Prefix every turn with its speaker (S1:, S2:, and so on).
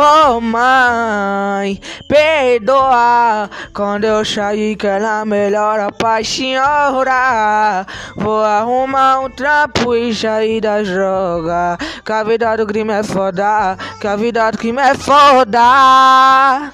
S1: Oh mãe, perdoa quando eu sair que ela melhora pra senhora. Vou arrumar um trampo e sair da joga. Que a vida do crime é foda, que a vida do crime é foda.